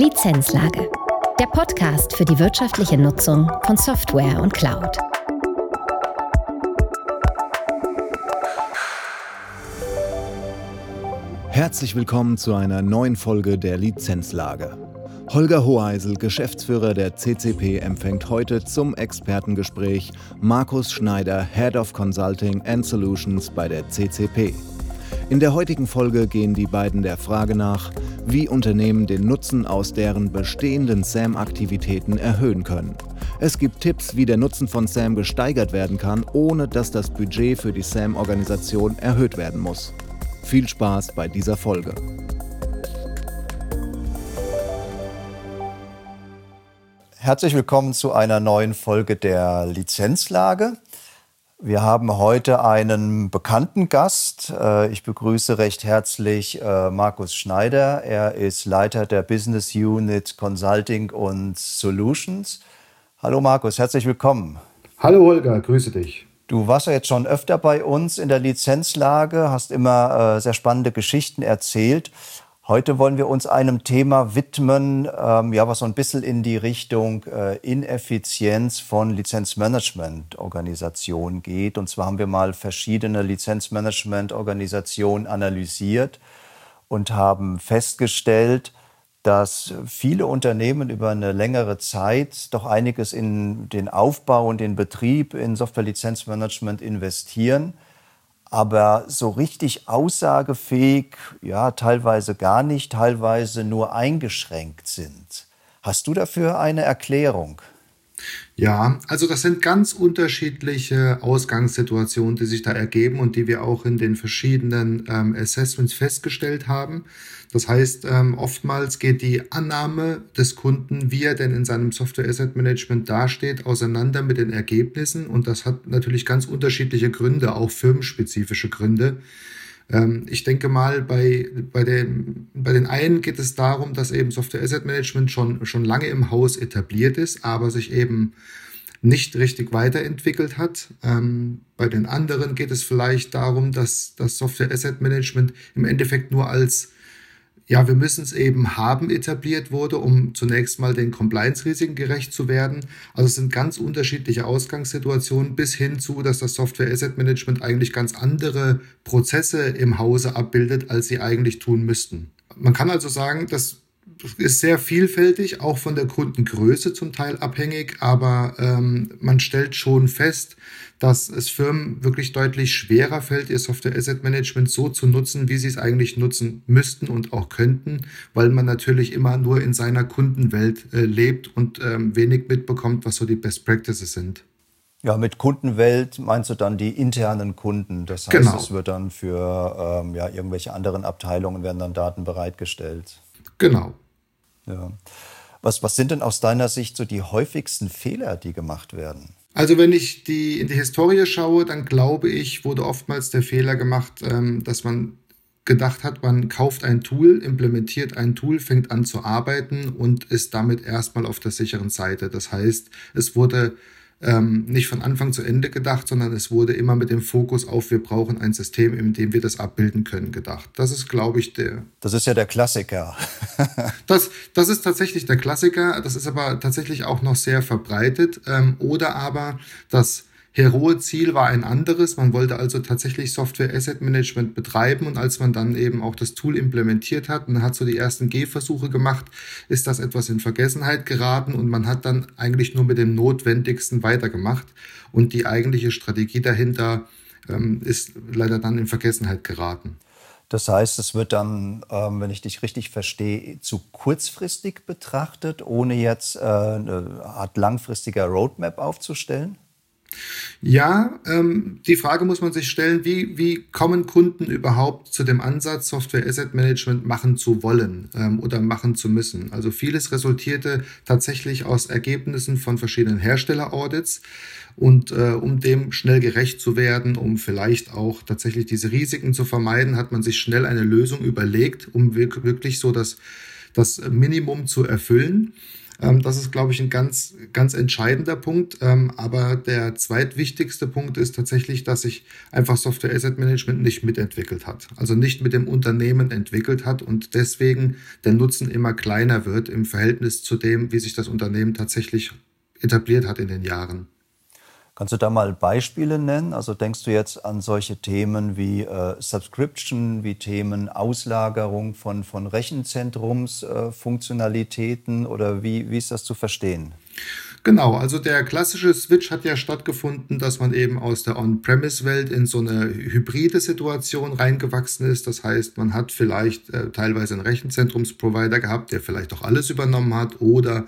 Lizenzlage. Der Podcast für die wirtschaftliche Nutzung von Software und Cloud. Herzlich willkommen zu einer neuen Folge der Lizenzlage. Holger Hoheisel, Geschäftsführer der CCP, empfängt heute zum Expertengespräch Markus Schneider, Head of Consulting and Solutions bei der CCP. In der heutigen Folge gehen die beiden der Frage nach, wie Unternehmen den Nutzen aus deren bestehenden SAM-Aktivitäten erhöhen können. Es gibt Tipps, wie der Nutzen von SAM gesteigert werden kann, ohne dass das Budget für die SAM-Organisation erhöht werden muss. Viel Spaß bei dieser Folge. Herzlich willkommen zu einer neuen Folge der Lizenzlage. Wir haben heute einen bekannten Gast. Äh, ich begrüße recht herzlich äh, Markus Schneider. Er ist Leiter der Business Unit Consulting und Solutions. Hallo Markus, herzlich willkommen. Hallo Holger, grüße dich. Du warst ja jetzt schon öfter bei uns in der Lizenzlage, hast immer äh, sehr spannende Geschichten erzählt. Heute wollen wir uns einem Thema widmen, ähm, ja, was so ein bisschen in die Richtung äh, Ineffizienz von Lizenzmanagement-Organisationen geht. Und zwar haben wir mal verschiedene Lizenzmanagement-Organisationen analysiert und haben festgestellt, dass viele Unternehmen über eine längere Zeit doch einiges in den Aufbau und den Betrieb in Software-Lizenzmanagement investieren aber so richtig aussagefähig, ja, teilweise gar nicht, teilweise nur eingeschränkt sind. Hast du dafür eine Erklärung? Ja, also das sind ganz unterschiedliche Ausgangssituationen, die sich da ergeben und die wir auch in den verschiedenen ähm, Assessments festgestellt haben. Das heißt, ähm, oftmals geht die Annahme des Kunden, wie er denn in seinem Software Asset Management dasteht, auseinander mit den Ergebnissen und das hat natürlich ganz unterschiedliche Gründe, auch firmenspezifische Gründe. Ähm, ich denke mal, bei, bei, den, bei den einen geht es darum, dass eben Software Asset Management schon, schon lange im Haus etabliert ist, aber sich eben nicht richtig weiterentwickelt hat. Ähm, bei den anderen geht es vielleicht darum, dass das Software Asset Management im Endeffekt nur als ja, wir müssen es eben haben etabliert wurde, um zunächst mal den Compliance-Risiken gerecht zu werden. Also es sind ganz unterschiedliche Ausgangssituationen bis hin zu, dass das Software Asset Management eigentlich ganz andere Prozesse im Hause abbildet, als sie eigentlich tun müssten. Man kann also sagen, dass ist sehr vielfältig, auch von der Kundengröße zum Teil abhängig, aber ähm, man stellt schon fest, dass es Firmen wirklich deutlich schwerer fällt, ihr Software Asset Management so zu nutzen, wie sie es eigentlich nutzen müssten und auch könnten, weil man natürlich immer nur in seiner Kundenwelt äh, lebt und ähm, wenig mitbekommt, was so die Best Practices sind. Ja, mit Kundenwelt meinst du dann die internen Kunden. Das heißt, genau. es wird dann für ähm, ja, irgendwelche anderen Abteilungen werden dann Daten bereitgestellt. Genau. Ja. Was, was sind denn aus deiner Sicht so die häufigsten Fehler, die gemacht werden? Also wenn ich die, in die Historie schaue, dann glaube ich, wurde oftmals der Fehler gemacht, ähm, dass man gedacht hat, man kauft ein Tool, implementiert ein Tool, fängt an zu arbeiten und ist damit erstmal auf der sicheren Seite. Das heißt, es wurde ähm, nicht von Anfang zu Ende gedacht, sondern es wurde immer mit dem Fokus auf, wir brauchen ein System, in dem wir das abbilden können, gedacht. Das ist, glaube ich, der. Das ist ja der Klassiker. das, das ist tatsächlich der Klassiker. Das ist aber tatsächlich auch noch sehr verbreitet. Ähm, oder aber das heroe Ziel war ein anderes. Man wollte also tatsächlich Software Asset Management betreiben und als man dann eben auch das Tool implementiert hat und hat so die ersten Gehversuche gemacht, ist das etwas in Vergessenheit geraten und man hat dann eigentlich nur mit dem Notwendigsten weitergemacht und die eigentliche Strategie dahinter ähm, ist leider dann in Vergessenheit geraten. Das heißt, es wird dann, ähm, wenn ich dich richtig verstehe, zu kurzfristig betrachtet, ohne jetzt äh, eine Art langfristiger Roadmap aufzustellen? Ja, ähm, die Frage muss man sich stellen, wie, wie kommen Kunden überhaupt zu dem Ansatz, Software Asset Management machen zu wollen ähm, oder machen zu müssen? Also vieles resultierte tatsächlich aus Ergebnissen von verschiedenen Hersteller-Audits. Und äh, um dem schnell gerecht zu werden, um vielleicht auch tatsächlich diese Risiken zu vermeiden, hat man sich schnell eine Lösung überlegt, um wirklich so das, das Minimum zu erfüllen. Ähm, das ist, glaube ich, ein ganz, ganz entscheidender Punkt. Ähm, aber der zweitwichtigste Punkt ist tatsächlich, dass sich einfach Software Asset Management nicht mitentwickelt hat. Also nicht mit dem Unternehmen entwickelt hat und deswegen der Nutzen immer kleiner wird im Verhältnis zu dem, wie sich das Unternehmen tatsächlich etabliert hat in den Jahren. Kannst du da mal Beispiele nennen? Also denkst du jetzt an solche Themen wie äh, Subscription, wie Themen Auslagerung von, von Rechenzentrumsfunktionalitäten äh, oder wie, wie ist das zu verstehen? Genau, also der klassische Switch hat ja stattgefunden, dass man eben aus der On-Premise-Welt in so eine hybride Situation reingewachsen ist. Das heißt, man hat vielleicht äh, teilweise einen Rechenzentrumsprovider gehabt, der vielleicht auch alles übernommen hat oder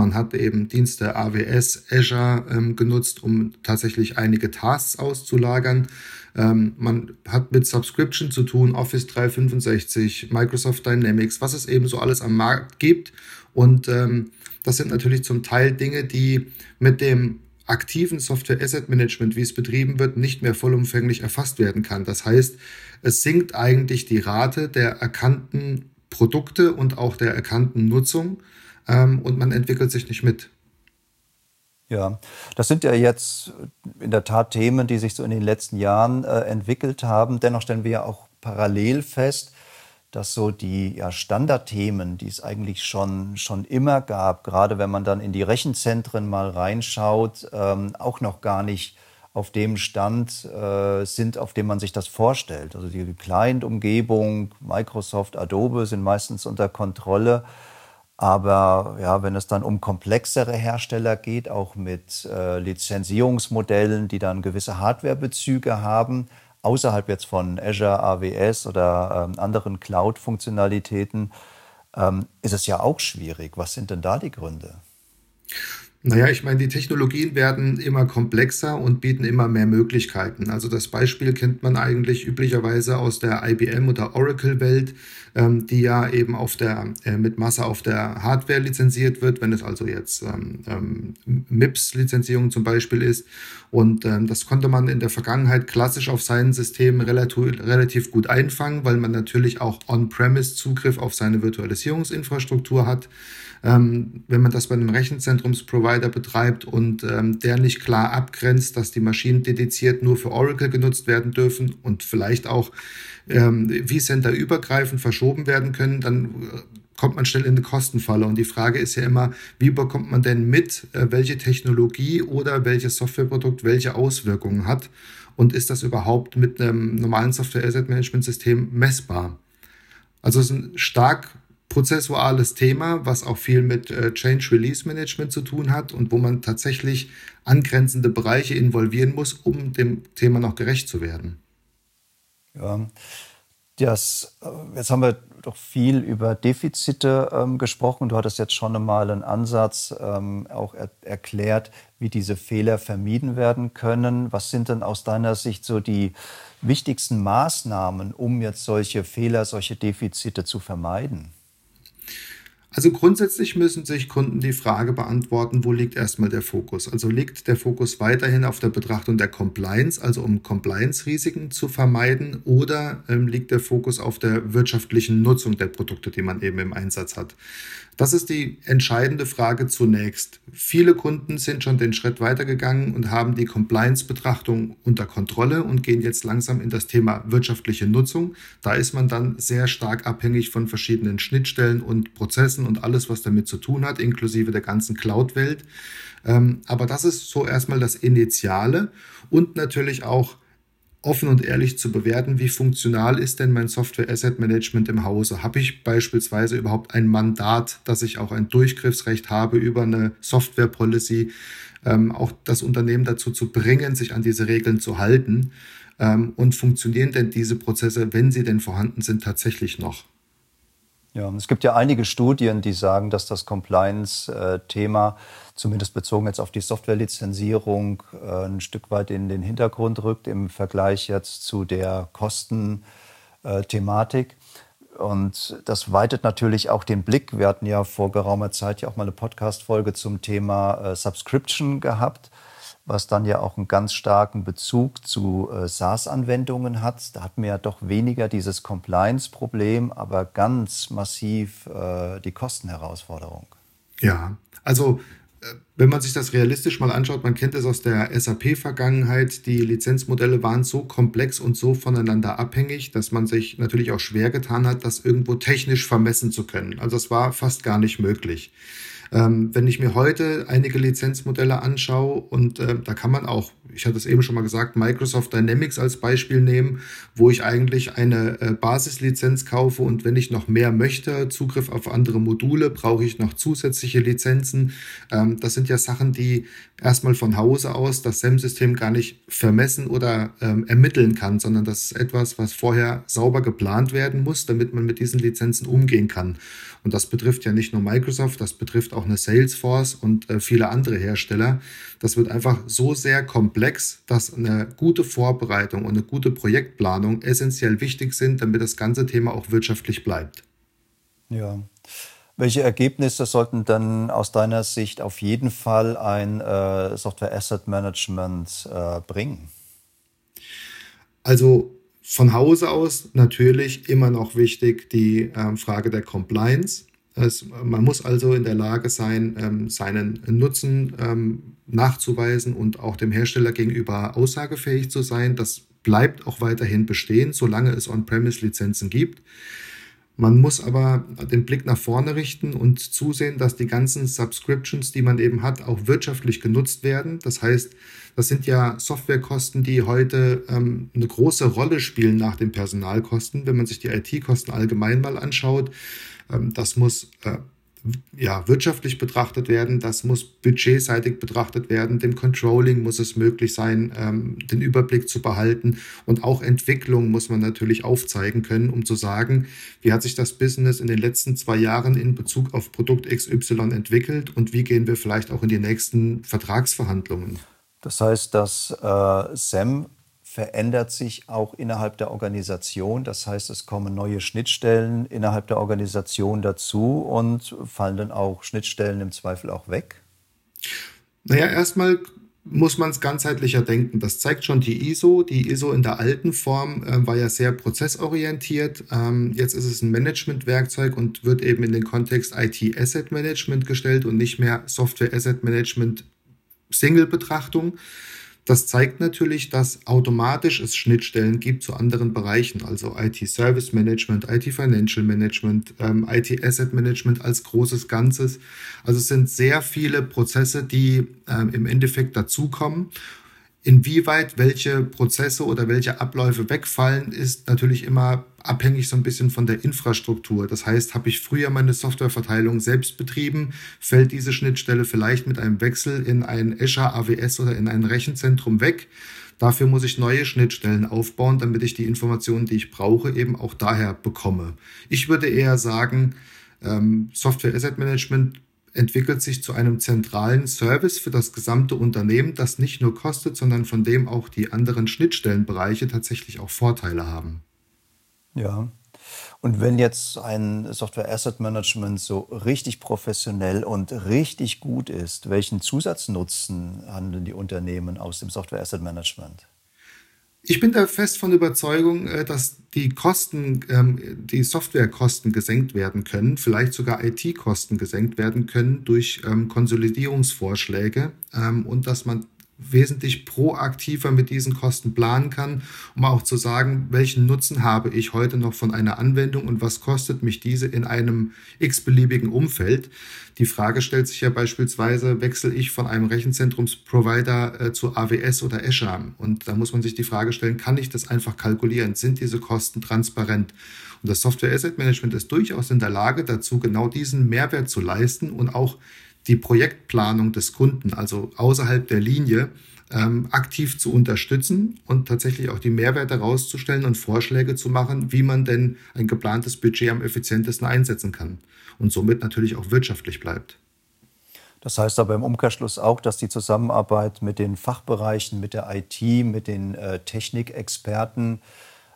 man hat eben Dienste AWS, Azure ähm, genutzt, um tatsächlich einige Tasks auszulagern. Ähm, man hat mit Subscription zu tun, Office 365, Microsoft Dynamics, was es eben so alles am Markt gibt. Und ähm, das sind natürlich zum Teil Dinge, die mit dem aktiven Software Asset Management, wie es betrieben wird, nicht mehr vollumfänglich erfasst werden kann. Das heißt, es sinkt eigentlich die Rate der erkannten Produkte und auch der erkannten Nutzung ähm, und man entwickelt sich nicht mit. Ja, das sind ja jetzt in der Tat Themen, die sich so in den letzten Jahren äh, entwickelt haben. Dennoch stellen wir ja auch parallel fest, dass so die ja, Standardthemen, die es eigentlich schon, schon immer gab, gerade wenn man dann in die Rechenzentren mal reinschaut, ähm, auch noch gar nicht auf dem Stand äh, sind, auf dem man sich das vorstellt. Also die Client-Umgebung, Microsoft, Adobe sind meistens unter Kontrolle. Aber ja, wenn es dann um komplexere Hersteller geht, auch mit äh, Lizenzierungsmodellen, die dann gewisse Hardwarebezüge haben, außerhalb jetzt von Azure, AWS oder ähm, anderen Cloud-Funktionalitäten, ähm, ist es ja auch schwierig. Was sind denn da die Gründe? Naja, ich meine, die Technologien werden immer komplexer und bieten immer mehr Möglichkeiten. Also das Beispiel kennt man eigentlich üblicherweise aus der IBM oder Oracle-Welt, ähm, die ja eben auf der, äh, mit Masse auf der Hardware lizenziert wird, wenn es also jetzt ähm, ähm, MIPS-Lizenzierung zum Beispiel ist. Und ähm, das konnte man in der Vergangenheit klassisch auf seinen Systemen relativ, relativ gut einfangen, weil man natürlich auch On-Premise Zugriff auf seine Virtualisierungsinfrastruktur hat. Ähm, wenn man das bei einem Rechenzentrumsprovider betreibt und ähm, der nicht klar abgrenzt, dass die Maschinen dediziert nur für Oracle genutzt werden dürfen und vielleicht auch ähm, vCenter übergreifend verschoben werden können, dann äh, kommt man schnell in eine Kostenfalle. Und die Frage ist ja immer, wie bekommt man denn mit, äh, welche Technologie oder welches Softwareprodukt welche Auswirkungen hat? Und ist das überhaupt mit einem normalen Software Asset Management System messbar? Also es ist ein stark prozessuales Thema, was auch viel mit äh, Change Release Management zu tun hat und wo man tatsächlich angrenzende Bereiche involvieren muss, um dem Thema noch gerecht zu werden. Ja, das, äh, jetzt haben wir doch viel über Defizite ähm, gesprochen. Du hattest jetzt schon einmal einen Ansatz ähm, auch er erklärt, wie diese Fehler vermieden werden können. Was sind denn aus deiner Sicht so die wichtigsten Maßnahmen, um jetzt solche Fehler, solche Defizite zu vermeiden? Also grundsätzlich müssen sich Kunden die Frage beantworten, wo liegt erstmal der Fokus? Also liegt der Fokus weiterhin auf der Betrachtung der Compliance, also um Compliance-Risiken zu vermeiden, oder ähm, liegt der Fokus auf der wirtschaftlichen Nutzung der Produkte, die man eben im Einsatz hat? Das ist die entscheidende Frage zunächst. Viele Kunden sind schon den Schritt weitergegangen und haben die Compliance-Betrachtung unter Kontrolle und gehen jetzt langsam in das Thema wirtschaftliche Nutzung. Da ist man dann sehr stark abhängig von verschiedenen Schnittstellen und Prozessen und alles, was damit zu tun hat, inklusive der ganzen Cloud-Welt. Ähm, aber das ist so erstmal das Initiale und natürlich auch offen und ehrlich zu bewerten, wie funktional ist denn mein Software Asset Management im Hause? Habe ich beispielsweise überhaupt ein Mandat, dass ich auch ein Durchgriffsrecht habe über eine Software Policy, ähm, auch das Unternehmen dazu zu bringen, sich an diese Regeln zu halten? Ähm, und funktionieren denn diese Prozesse, wenn sie denn vorhanden sind, tatsächlich noch? Ja, es gibt ja einige Studien, die sagen, dass das Compliance-Thema, zumindest bezogen jetzt auf die Softwarelizenzierung, äh, ein Stück weit in den Hintergrund rückt im Vergleich jetzt zu der Kostenthematik. Und das weitet natürlich auch den Blick. Wir hatten ja vor geraumer Zeit ja auch mal eine Podcast-Folge zum Thema äh, Subscription gehabt was dann ja auch einen ganz starken Bezug zu äh, SaaS-Anwendungen hat. Da hatten wir ja doch weniger dieses Compliance-Problem, aber ganz massiv äh, die Kostenherausforderung. Ja, also wenn man sich das realistisch mal anschaut, man kennt es aus der SAP-Vergangenheit, die Lizenzmodelle waren so komplex und so voneinander abhängig, dass man sich natürlich auch schwer getan hat, das irgendwo technisch vermessen zu können. Also es war fast gar nicht möglich. Ähm, wenn ich mir heute einige Lizenzmodelle anschaue und äh, da kann man auch, ich hatte es eben schon mal gesagt, Microsoft Dynamics als Beispiel nehmen, wo ich eigentlich eine äh, Basislizenz kaufe und wenn ich noch mehr möchte, Zugriff auf andere Module, brauche ich noch zusätzliche Lizenzen. Ähm, das sind ja Sachen, die erstmal von Hause aus das SEM-System gar nicht vermessen oder ähm, ermitteln kann, sondern das ist etwas, was vorher sauber geplant werden muss, damit man mit diesen Lizenzen umgehen kann. Und das betrifft ja nicht nur Microsoft, das betrifft auch eine Salesforce und äh, viele andere Hersteller. Das wird einfach so sehr komplex, dass eine gute Vorbereitung und eine gute Projektplanung essentiell wichtig sind, damit das ganze Thema auch wirtschaftlich bleibt. Ja. Welche Ergebnisse sollten dann aus deiner Sicht auf jeden Fall ein äh, Software Asset Management äh, bringen? Also von Hause aus natürlich immer noch wichtig die ähm, Frage der Compliance. Es, man muss also in der Lage sein, ähm, seinen Nutzen ähm, nachzuweisen und auch dem Hersteller gegenüber aussagefähig zu sein. Das bleibt auch weiterhin bestehen, solange es On-Premise-Lizenzen gibt. Man muss aber den Blick nach vorne richten und zusehen, dass die ganzen Subscriptions, die man eben hat, auch wirtschaftlich genutzt werden. Das heißt, das sind ja Softwarekosten, die heute ähm, eine große Rolle spielen nach den Personalkosten. Wenn man sich die IT-Kosten allgemein mal anschaut, das muss äh, ja, wirtschaftlich betrachtet werden, das muss budgetseitig betrachtet werden, dem Controlling muss es möglich sein, ähm, den Überblick zu behalten und auch Entwicklung muss man natürlich aufzeigen können, um zu sagen, wie hat sich das Business in den letzten zwei Jahren in Bezug auf Produkt XY entwickelt und wie gehen wir vielleicht auch in die nächsten Vertragsverhandlungen. Das heißt, dass äh, SEM verändert sich auch innerhalb der Organisation. Das heißt, es kommen neue Schnittstellen innerhalb der Organisation dazu und fallen dann auch Schnittstellen im Zweifel auch weg? Naja, erstmal muss man es ganzheitlicher denken. Das zeigt schon die ISO. Die ISO in der alten Form äh, war ja sehr prozessorientiert. Ähm, jetzt ist es ein Managementwerkzeug und wird eben in den Kontext IT Asset Management gestellt und nicht mehr Software Asset Management Single-Betrachtung. Das zeigt natürlich, dass automatisch es Schnittstellen gibt zu anderen Bereichen, also IT-Service Management, IT-Financial Management, ähm, IT-Asset Management als großes Ganzes. Also es sind sehr viele Prozesse, die ähm, im Endeffekt dazukommen Inwieweit welche Prozesse oder welche Abläufe wegfallen, ist natürlich immer abhängig so ein bisschen von der Infrastruktur. Das heißt, habe ich früher meine Softwareverteilung selbst betrieben, fällt diese Schnittstelle vielleicht mit einem Wechsel in ein Azure AWS oder in ein Rechenzentrum weg. Dafür muss ich neue Schnittstellen aufbauen, damit ich die Informationen, die ich brauche, eben auch daher bekomme. Ich würde eher sagen, ähm, Software Asset Management entwickelt sich zu einem zentralen Service für das gesamte Unternehmen, das nicht nur kostet, sondern von dem auch die anderen Schnittstellenbereiche tatsächlich auch Vorteile haben. Ja. Und wenn jetzt ein Software Asset Management so richtig professionell und richtig gut ist, welchen Zusatznutzen handeln die Unternehmen aus dem Software Asset Management? Ich bin da fest von Überzeugung, äh, dass die Kosten, ähm, die Softwarekosten gesenkt werden können, vielleicht sogar IT-Kosten gesenkt werden können durch ähm, Konsolidierungsvorschläge ähm, und dass man wesentlich proaktiver mit diesen Kosten planen kann, um auch zu sagen, welchen Nutzen habe ich heute noch von einer Anwendung und was kostet mich diese in einem x-beliebigen Umfeld. Die Frage stellt sich ja beispielsweise, wechsle ich von einem Rechenzentrumsprovider äh, zu AWS oder Azure? Und da muss man sich die Frage stellen, kann ich das einfach kalkulieren? Sind diese Kosten transparent? Und das Software Asset Management ist durchaus in der Lage dazu, genau diesen Mehrwert zu leisten und auch die Projektplanung des Kunden, also außerhalb der Linie, ähm, aktiv zu unterstützen und tatsächlich auch die Mehrwerte herauszustellen und Vorschläge zu machen, wie man denn ein geplantes Budget am effizientesten einsetzen kann und somit natürlich auch wirtschaftlich bleibt. Das heißt aber im Umkehrschluss auch, dass die Zusammenarbeit mit den Fachbereichen, mit der IT, mit den äh, Technikexperten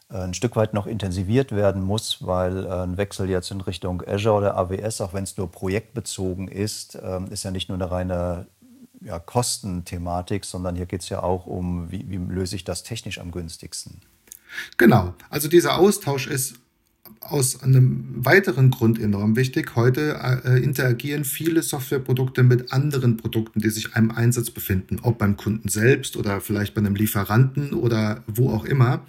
ein Stück weit noch intensiviert werden muss, weil äh, ein Wechsel jetzt in Richtung Azure oder AWS, auch wenn es nur projektbezogen ist, ähm, ist ja nicht nur eine reine ja, Kostenthematik, sondern hier geht es ja auch um, wie, wie löse ich das technisch am günstigsten. Genau, also dieser Austausch ist aus einem weiteren Grund enorm wichtig. Heute äh, interagieren viele Softwareprodukte mit anderen Produkten, die sich einem Einsatz befinden, ob beim Kunden selbst oder vielleicht bei einem Lieferanten oder wo auch immer.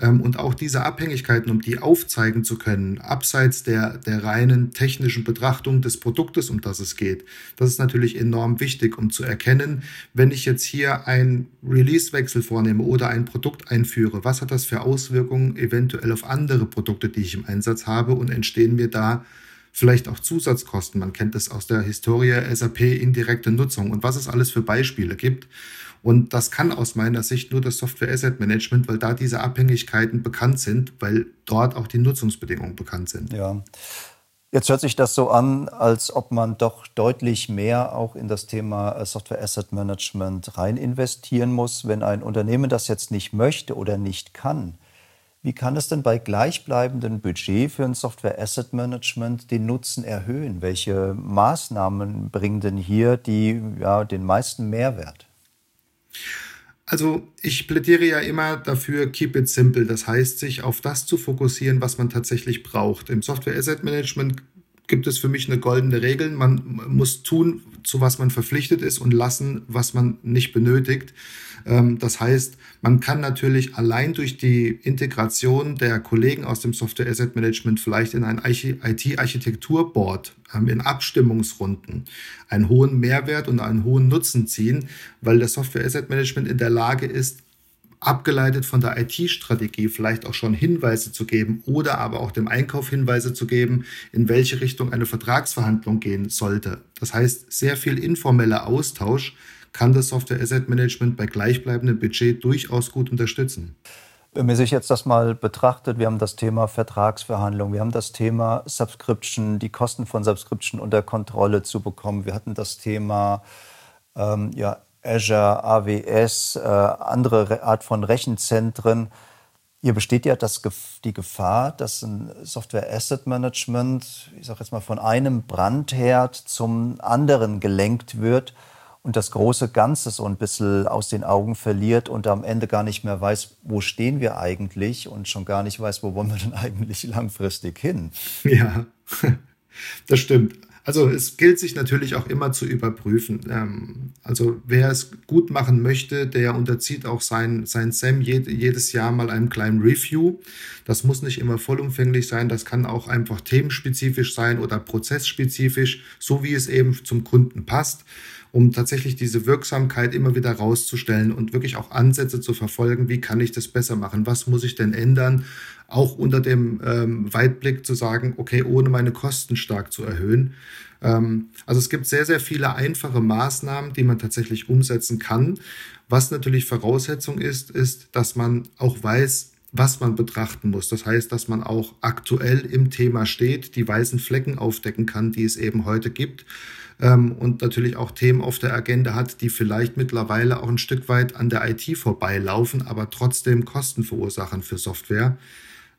Ähm, und auch diese Abhängigkeiten, um die aufzeigen zu können, abseits der, der reinen technischen Betrachtung des Produktes, um das es geht, das ist natürlich enorm wichtig, um zu erkennen, wenn ich jetzt hier einen Release-Wechsel vornehme oder ein Produkt einführe, was hat das für Auswirkungen eventuell auf andere Produkte, die ich im Einsatz habe und entstehen mir da vielleicht auch Zusatzkosten. Man kennt das aus der Historie SAP indirekte Nutzung und was es alles für Beispiele gibt. Und das kann aus meiner Sicht nur das Software Asset Management, weil da diese Abhängigkeiten bekannt sind, weil dort auch die Nutzungsbedingungen bekannt sind. Ja. Jetzt hört sich das so an, als ob man doch deutlich mehr auch in das Thema äh, Software Asset Management rein investieren muss. Wenn ein Unternehmen das jetzt nicht möchte oder nicht kann, wie kann es denn bei gleichbleibendem Budget für ein Software Asset Management den Nutzen erhöhen? Welche Maßnahmen bringen denn hier die, ja, den meisten Mehrwert? Also ich plädiere ja immer dafür, keep it simple. Das heißt, sich auf das zu fokussieren, was man tatsächlich braucht. Im Software Asset Management gibt es für mich eine goldene Regel. Man muss tun, zu was man verpflichtet ist und lassen, was man nicht benötigt. Ähm, das heißt, man kann natürlich allein durch die Integration der Kollegen aus dem Software Asset Management vielleicht in ein IT-Architekturboard ähm, in Abstimmungsrunden einen hohen Mehrwert und einen hohen Nutzen ziehen, weil das Software Asset Management in der Lage ist, abgeleitet von der IT-Strategie vielleicht auch schon Hinweise zu geben oder aber auch dem Einkauf Hinweise zu geben, in welche Richtung eine Vertragsverhandlung gehen sollte. Das heißt, sehr viel informeller Austausch kann das Software Asset Management bei gleichbleibendem Budget durchaus gut unterstützen. Wenn man sich jetzt das mal betrachtet, wir haben das Thema Vertragsverhandlung, wir haben das Thema Subscription, die Kosten von Subscription unter Kontrolle zu bekommen. Wir hatten das Thema ähm, ja, Azure, AWS, äh, andere Art von Rechenzentren. Hier besteht ja das, die Gefahr, dass ein Software Asset Management, ich sage jetzt mal, von einem Brandherd zum anderen gelenkt wird und das große Ganze so ein bisschen aus den Augen verliert und am Ende gar nicht mehr weiß, wo stehen wir eigentlich und schon gar nicht weiß, wo wollen wir denn eigentlich langfristig hin. Ja, das stimmt. Also es gilt sich natürlich auch immer zu überprüfen. Ähm, also wer es gut machen möchte, der unterzieht auch sein, sein SAM jedes Jahr mal einem kleinen Review. Das muss nicht immer vollumfänglich sein, das kann auch einfach themenspezifisch sein oder prozessspezifisch, so wie es eben zum Kunden passt um tatsächlich diese Wirksamkeit immer wieder rauszustellen und wirklich auch Ansätze zu verfolgen, wie kann ich das besser machen, was muss ich denn ändern, auch unter dem ähm, Weitblick zu sagen, okay, ohne meine Kosten stark zu erhöhen. Ähm, also es gibt sehr, sehr viele einfache Maßnahmen, die man tatsächlich umsetzen kann. Was natürlich Voraussetzung ist, ist, dass man auch weiß, was man betrachten muss. Das heißt, dass man auch aktuell im Thema steht, die weißen Flecken aufdecken kann, die es eben heute gibt ähm, und natürlich auch Themen auf der Agenda hat, die vielleicht mittlerweile auch ein Stück weit an der IT vorbeilaufen, aber trotzdem Kosten verursachen für Software.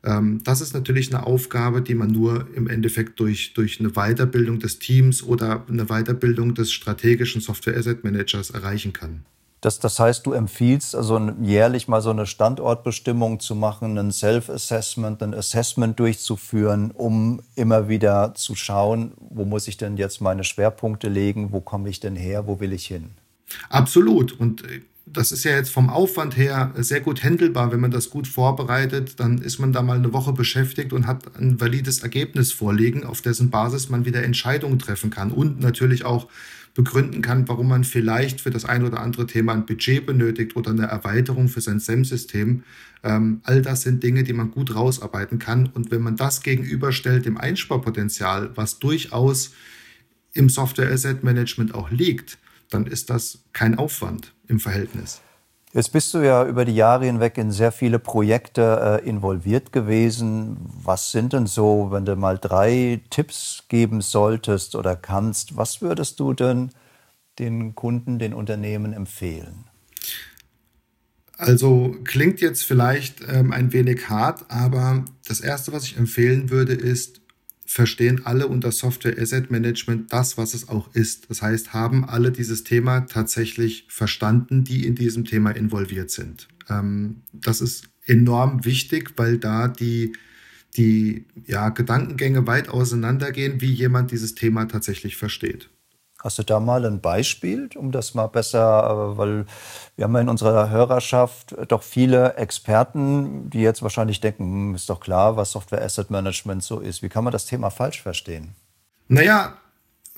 Ähm, das ist natürlich eine Aufgabe, die man nur im Endeffekt durch, durch eine Weiterbildung des Teams oder eine Weiterbildung des strategischen Software Asset Managers erreichen kann. Das, das heißt, du empfiehlst also jährlich mal so eine Standortbestimmung zu machen, ein Self-Assessment, ein Assessment durchzuführen, um immer wieder zu schauen, wo muss ich denn jetzt meine Schwerpunkte legen, wo komme ich denn her, wo will ich hin? Absolut. Und äh, das ist ja jetzt vom Aufwand her sehr gut handelbar. Wenn man das gut vorbereitet, dann ist man da mal eine Woche beschäftigt und hat ein valides Ergebnis vorliegen, auf dessen Basis man wieder Entscheidungen treffen kann und natürlich auch begründen kann, warum man vielleicht für das ein oder andere Thema ein Budget benötigt oder eine Erweiterung für sein SEM-System. Ähm, all das sind Dinge, die man gut rausarbeiten kann. Und wenn man das gegenüberstellt dem Einsparpotenzial, was durchaus im Software Asset Management auch liegt, dann ist das kein Aufwand im Verhältnis. Jetzt bist du ja über die Jahre hinweg in sehr viele Projekte äh, involviert gewesen. Was sind denn so, wenn du mal drei Tipps geben solltest oder kannst, was würdest du denn den Kunden, den Unternehmen empfehlen? Also klingt jetzt vielleicht ähm, ein wenig hart, aber das Erste, was ich empfehlen würde, ist, verstehen alle unter Software Asset Management das, was es auch ist. Das heißt, haben alle dieses Thema tatsächlich verstanden, die in diesem Thema involviert sind. Ähm, das ist enorm wichtig, weil da die, die ja, Gedankengänge weit auseinandergehen, wie jemand dieses Thema tatsächlich versteht. Hast du da mal ein Beispiel, um das mal besser, äh, weil wir haben ja in unserer Hörerschaft doch viele Experten, die jetzt wahrscheinlich denken, hm, ist doch klar, was Software Asset Management so ist. Wie kann man das Thema falsch verstehen? Naja,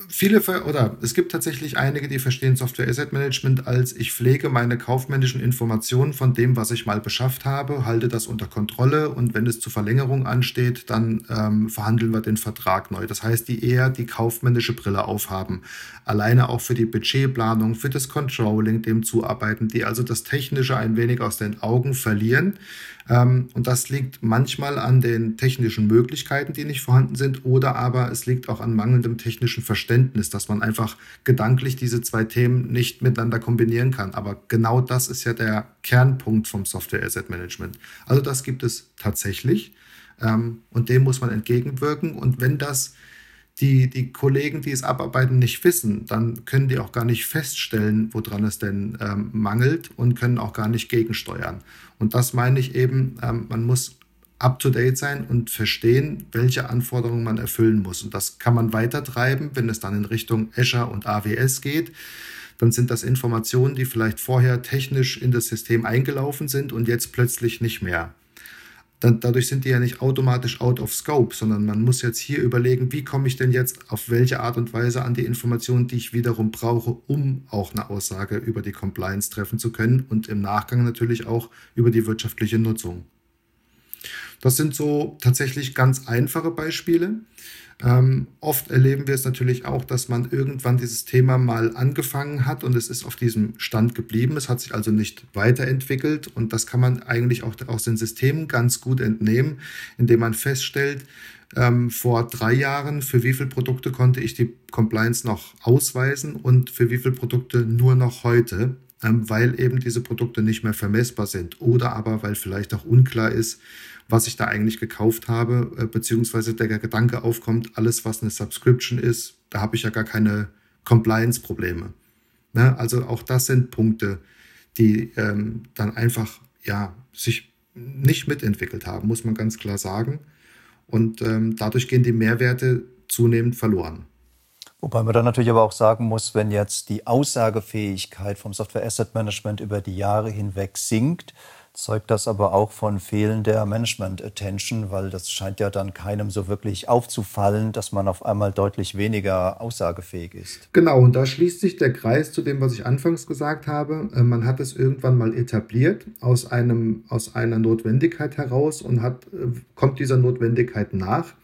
viele oder es gibt tatsächlich einige, die verstehen Software Asset Management als ich pflege meine kaufmännischen Informationen von dem, was ich mal beschafft habe, halte das unter Kontrolle und wenn es zur Verlängerung ansteht, dann ähm, verhandeln wir den Vertrag neu. Das heißt, die eher die kaufmännische Brille aufhaben, alleine auch für die Budgetplanung, für das Controlling, dem zuarbeiten, die also das Technische ein wenig aus den Augen verlieren ähm, und das liegt manchmal an den technischen Möglichkeiten, die nicht vorhanden sind, oder aber es liegt auch an mangelndem technischen Verständnis, dass man einfach gedanklich diese zwei Themen nicht miteinander kombinieren kann. Aber genau das ist ja der Kernpunkt vom Software Asset Management. Also das gibt es tatsächlich ähm, und dem muss man entgegenwirken. Und wenn das die, die Kollegen, die es abarbeiten, nicht wissen, dann können die auch gar nicht feststellen, woran es denn ähm, mangelt und können auch gar nicht gegensteuern. Und das meine ich eben, ähm, man muss up-to-date sein und verstehen, welche Anforderungen man erfüllen muss. Und das kann man weitertreiben, wenn es dann in Richtung Azure und AWS geht. Dann sind das Informationen, die vielleicht vorher technisch in das System eingelaufen sind und jetzt plötzlich nicht mehr dann, dadurch sind die ja nicht automatisch out of scope, sondern man muss jetzt hier überlegen, wie komme ich denn jetzt auf welche Art und Weise an die Informationen, die ich wiederum brauche, um auch eine Aussage über die Compliance treffen zu können und im Nachgang natürlich auch über die wirtschaftliche Nutzung. Das sind so tatsächlich ganz einfache Beispiele. Ähm, oft erleben wir es natürlich auch, dass man irgendwann dieses Thema mal angefangen hat und es ist auf diesem Stand geblieben. Es hat sich also nicht weiterentwickelt und das kann man eigentlich auch aus den Systemen ganz gut entnehmen, indem man feststellt, ähm, vor drei Jahren, für wie viele Produkte konnte ich die Compliance noch ausweisen und für wie viele Produkte nur noch heute, ähm, weil eben diese Produkte nicht mehr vermessbar sind oder aber weil vielleicht auch unklar ist, was ich da eigentlich gekauft habe, äh, beziehungsweise der Gedanke aufkommt, alles, was eine Subscription ist, da habe ich ja gar keine Compliance-Probleme. Ne? Also auch das sind Punkte, die ähm, dann einfach ja, sich nicht mitentwickelt haben, muss man ganz klar sagen. Und ähm, dadurch gehen die Mehrwerte zunehmend verloren. Wobei man dann natürlich aber auch sagen muss, wenn jetzt die Aussagefähigkeit vom Software Asset Management über die Jahre hinweg sinkt, zeugt das aber auch von fehlender Management-Attention, weil das scheint ja dann keinem so wirklich aufzufallen, dass man auf einmal deutlich weniger aussagefähig ist. Genau, und da schließt sich der Kreis zu dem, was ich anfangs gesagt habe. Äh, man hat es irgendwann mal etabliert aus, einem, aus einer Notwendigkeit heraus und hat, äh, kommt dieser Notwendigkeit nach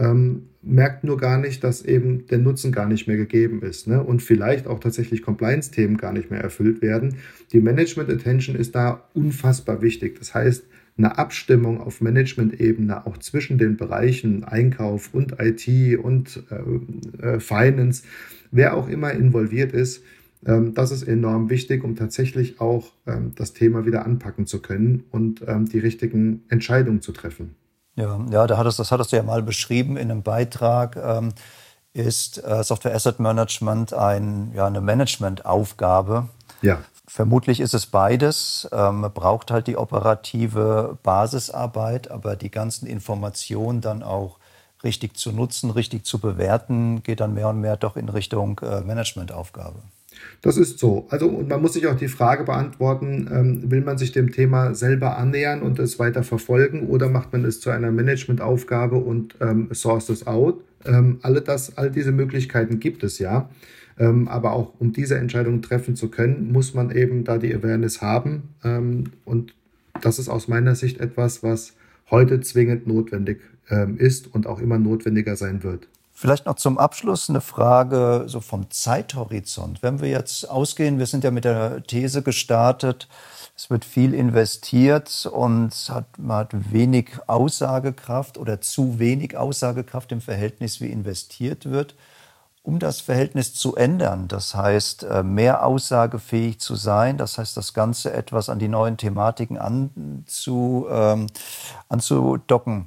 ähm, merkt nur gar nicht, dass eben der Nutzen gar nicht mehr gegeben ist ne? und vielleicht auch tatsächlich Compliance-Themen gar nicht mehr erfüllt werden. Die Management-Attention ist da unfassbar wichtig. Das heißt, eine Abstimmung auf Management-Ebene auch zwischen den Bereichen Einkauf und IT und äh, äh, Finance, wer auch immer involviert ist, ähm, das ist enorm wichtig, um tatsächlich auch ähm, das Thema wieder anpacken zu können und ähm, die richtigen Entscheidungen zu treffen. Ja, ja da hattest, das hattest du ja mal beschrieben in einem Beitrag. Ähm, ist äh, Software Asset Management ein, ja, eine Managementaufgabe? Ja. Vermutlich ist es beides. Ähm, man braucht halt die operative Basisarbeit, aber die ganzen Informationen dann auch richtig zu nutzen, richtig zu bewerten, geht dann mehr und mehr doch in Richtung äh, Managementaufgabe. Das ist so. Also und man muss sich auch die Frage beantworten, ähm, will man sich dem Thema selber annähern und es weiter verfolgen oder macht man es zu einer Managementaufgabe und ähm, source es out? Ähm, alle, das, all diese Möglichkeiten gibt es ja. Ähm, aber auch um diese Entscheidung treffen zu können, muss man eben da die Awareness haben. Ähm, und das ist aus meiner Sicht etwas, was heute zwingend notwendig ähm, ist und auch immer notwendiger sein wird. Vielleicht noch zum Abschluss eine Frage so vom Zeithorizont. Wenn wir jetzt ausgehen, wir sind ja mit der These gestartet, es wird viel investiert und hat, man hat wenig Aussagekraft oder zu wenig Aussagekraft im Verhältnis, wie investiert wird. Um das Verhältnis zu ändern, das heißt, äh, mehr aussagefähig zu sein, das heißt, das Ganze etwas an die neuen Thematiken anzu, ähm, anzudocken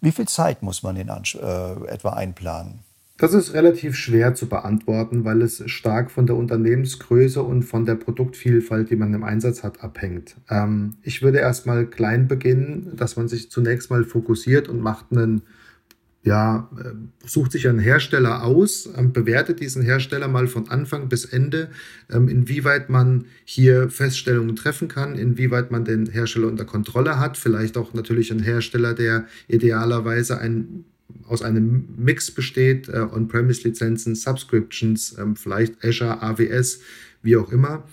wie viel Zeit muss man in äh, etwa einplanen? Das ist relativ schwer zu beantworten, weil es stark von der Unternehmensgröße und von der Produktvielfalt, die man im Einsatz hat, abhängt. Ähm, ich würde erstmal klein beginnen, dass man sich zunächst mal fokussiert und macht einen ja, äh, sucht sich einen Hersteller aus, ähm, bewertet diesen Hersteller mal von Anfang bis Ende, ähm, inwieweit man hier Feststellungen treffen kann, inwieweit man den Hersteller unter Kontrolle hat, vielleicht auch natürlich ein Hersteller, der idealerweise ein, aus einem Mix besteht, äh, On-Premise-Lizenzen, Subscriptions, ähm, vielleicht Azure, AWS, wie auch immer,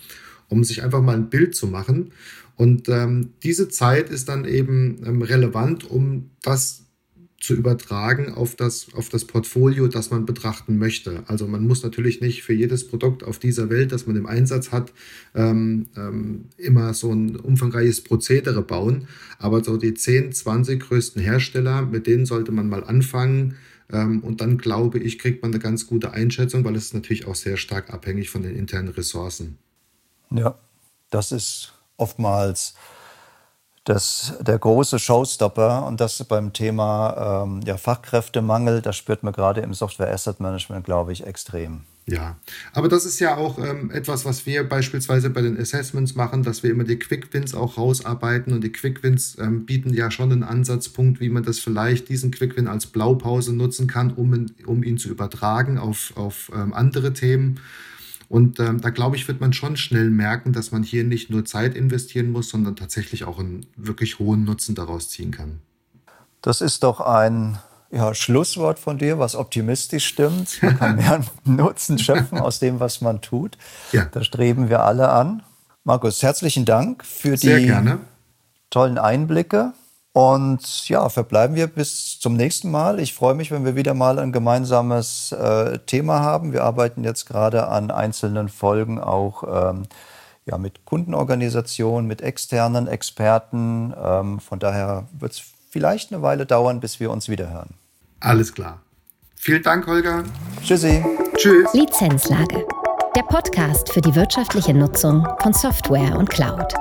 um sich einfach mal ein Bild zu machen. Und ähm, diese Zeit ist dann eben ähm, relevant, um das zu übertragen auf das, auf das Portfolio, das man betrachten möchte. Also man muss natürlich nicht für jedes Produkt auf dieser Welt, das man im Einsatz hat, ähm, ähm, immer so ein umfangreiches Prozedere bauen. Aber so die 10, 20 größten Hersteller, mit denen sollte man mal anfangen. Ähm, und dann glaube ich, kriegt man eine ganz gute Einschätzung, weil es natürlich auch sehr stark abhängig von den internen Ressourcen. Ja, das ist oftmals das, der große Showstopper und das beim Thema ähm, ja, Fachkräftemangel, das spürt man gerade im Software Asset Management, glaube ich, extrem. Ja, aber das ist ja auch ähm, etwas, was wir beispielsweise bei den Assessments machen, dass wir immer die Quick Wins auch rausarbeiten und die Quick Wins ähm, bieten ja schon einen Ansatzpunkt, wie man das vielleicht diesen Quick Win als Blaupause nutzen kann, um, um ihn zu übertragen auf, auf ähm, andere Themen. Und ähm, da glaube ich, wird man schon schnell merken, dass man hier nicht nur Zeit investieren muss, sondern tatsächlich auch einen wirklich hohen Nutzen daraus ziehen kann. Das ist doch ein ja, Schlusswort von dir, was optimistisch stimmt. Man kann mehr Nutzen schöpfen aus dem, was man tut. Ja. Da streben wir alle an. Markus, herzlichen Dank für Sehr die gerne. tollen Einblicke. Und ja, verbleiben wir bis zum nächsten Mal. Ich freue mich, wenn wir wieder mal ein gemeinsames äh, Thema haben. Wir arbeiten jetzt gerade an einzelnen Folgen auch ähm, ja, mit Kundenorganisationen, mit externen Experten. Ähm, von daher wird es vielleicht eine Weile dauern, bis wir uns wieder hören. Alles klar. Vielen Dank, Holger. Tschüssi. Tschüss. Lizenzlage. Der Podcast für die wirtschaftliche Nutzung von Software und Cloud.